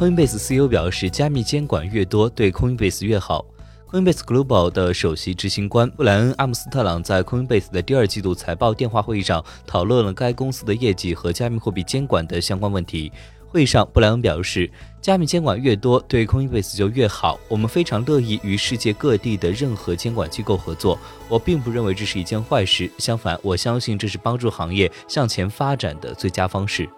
coinbase ceo 表示加密监管越多对 coinbase 越好。Coinbase global 的首席执行官布莱恩阿姆斯特朗在 coinbase 的第二季度财报电话会议上讨论了该公司的业绩和加密货币监管的相关问题。会议上布莱恩表示加密监管越多对 coinbase 就越好。我们非常乐意与世界各地的任何监管机构合作。我并不认为这是一件坏事相反我相信这是帮助行业向前发展的最佳方式。